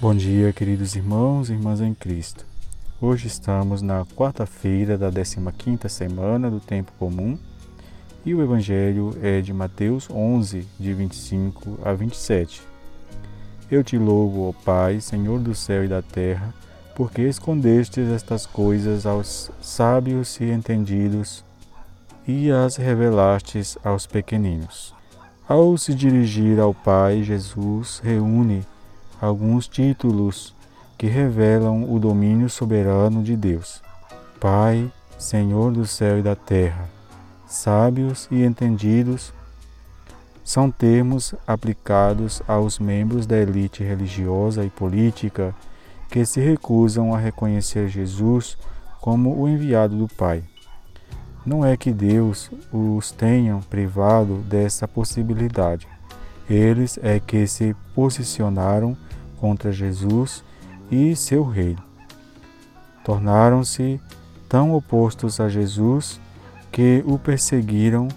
Bom dia, queridos irmãos e irmãs em Cristo. Hoje estamos na quarta-feira da 15ª semana do tempo comum e o evangelho é de Mateus 11, de 25 a 27. Eu te louvo, ó Pai, Senhor do céu e da terra, porque escondestes estas coisas aos sábios e entendidos e as revelastes aos pequeninos. Ao se dirigir ao Pai, Jesus reúne alguns títulos que revelam o domínio soberano de Deus. Pai, Senhor do céu e da terra, sábios e entendidos são termos aplicados aos membros da elite religiosa e política que se recusam a reconhecer Jesus como o enviado do Pai. Não é que Deus os tenha privado dessa possibilidade. Eles é que se posicionaram contra Jesus e seu reino. Tornaram-se tão opostos a Jesus que o perseguiram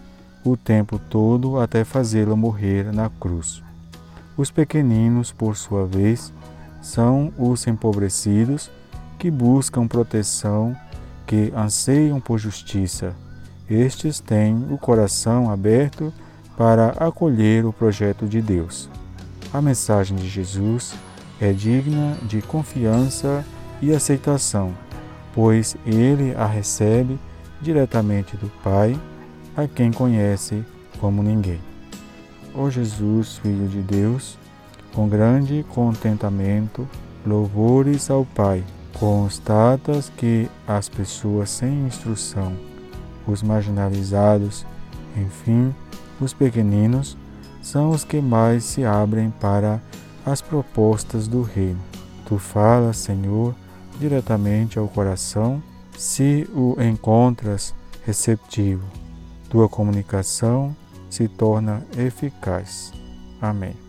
o tempo todo até fazê-lo morrer na cruz. Os pequeninos, por sua vez, são os empobrecidos que buscam proteção, que anseiam por justiça. Estes têm o coração aberto para acolher o projeto de Deus. A mensagem de Jesus é digna de confiança e aceitação, pois ele a recebe diretamente do Pai, a quem conhece como ninguém. Ó Jesus, Filho de Deus, com grande contentamento, louvores ao Pai, constatas que as pessoas sem instrução, os marginalizados, enfim, os pequeninos, são os que mais se abrem para as propostas do reino. Tu falas, Senhor, diretamente ao coração, se o encontras receptivo. Tua comunicação se torna eficaz. Amém.